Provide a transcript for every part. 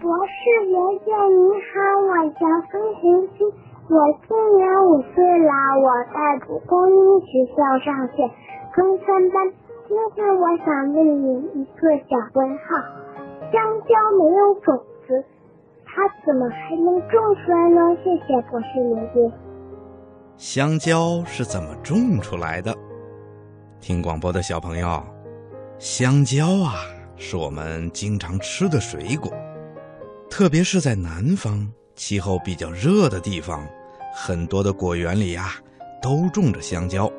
博士爷爷你好，我叫孙红星，我今年五岁了，我在蒲公英学校上学，中三班。今天我想问你一个小问号：香蕉没有种子，它怎么还能种出来呢？谢谢博士爷爷。香蕉是怎么种出来的？听广播的小朋友，香蕉啊，是我们经常吃的水果。特别是在南方气候比较热的地方，很多的果园里呀都种着香蕉。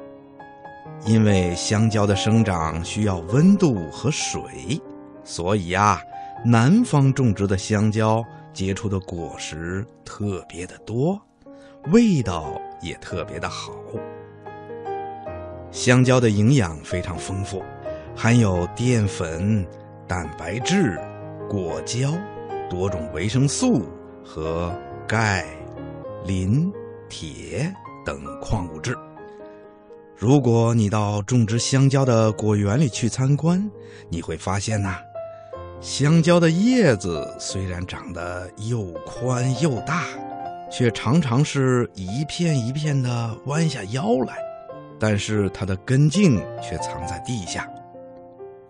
因为香蕉的生长需要温度和水，所以呀，南方种植的香蕉结出的果实特别的多，味道也特别的好。香蕉的营养非常丰富，含有淀粉、蛋白质、果胶。多种维生素和钙、磷、铁等矿物质。如果你到种植香蕉的果园里去参观，你会发现呐，香蕉的叶子虽然长得又宽又大，却常常是一片一片的弯下腰来，但是它的根茎却藏在地下。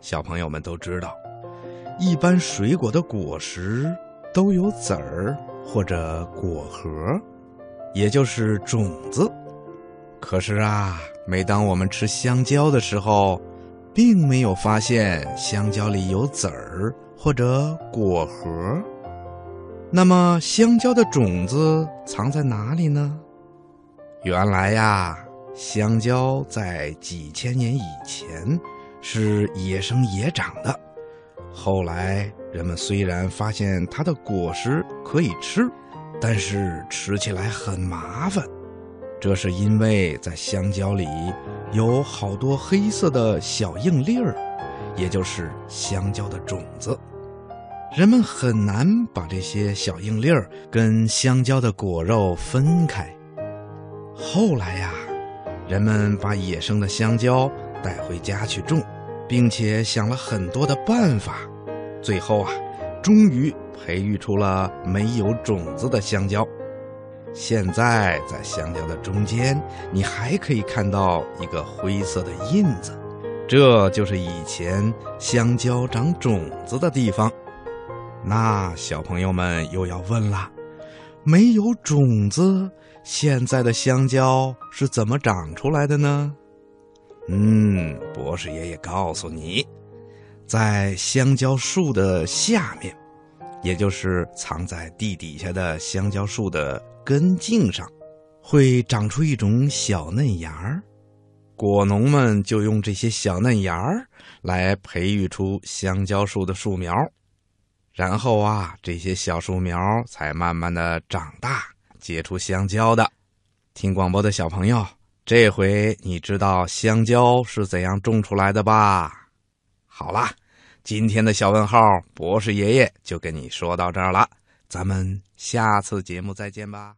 小朋友们都知道。一般水果的果实都有籽儿或者果核，也就是种子。可是啊，每当我们吃香蕉的时候，并没有发现香蕉里有籽儿或者果核。那么，香蕉的种子藏在哪里呢？原来呀，香蕉在几千年以前是野生野长的。后来，人们虽然发现它的果实可以吃，但是吃起来很麻烦。这是因为在香蕉里有好多黑色的小硬粒儿，也就是香蕉的种子。人们很难把这些小硬粒儿跟香蕉的果肉分开。后来呀，人们把野生的香蕉带回家去种。并且想了很多的办法，最后啊，终于培育出了没有种子的香蕉。现在在香蕉的中间，你还可以看到一个灰色的印子，这就是以前香蕉长种子的地方。那小朋友们又要问了：没有种子，现在的香蕉是怎么长出来的呢？嗯，博士爷爷告诉你，在香蕉树的下面，也就是藏在地底下的香蕉树的根茎上，会长出一种小嫩芽儿。果农们就用这些小嫩芽儿来培育出香蕉树的树苗，然后啊，这些小树苗才慢慢的长大，结出香蕉的。听广播的小朋友。这回你知道香蕉是怎样种出来的吧？好啦，今天的小问号，博士爷爷就跟你说到这儿了，咱们下次节目再见吧。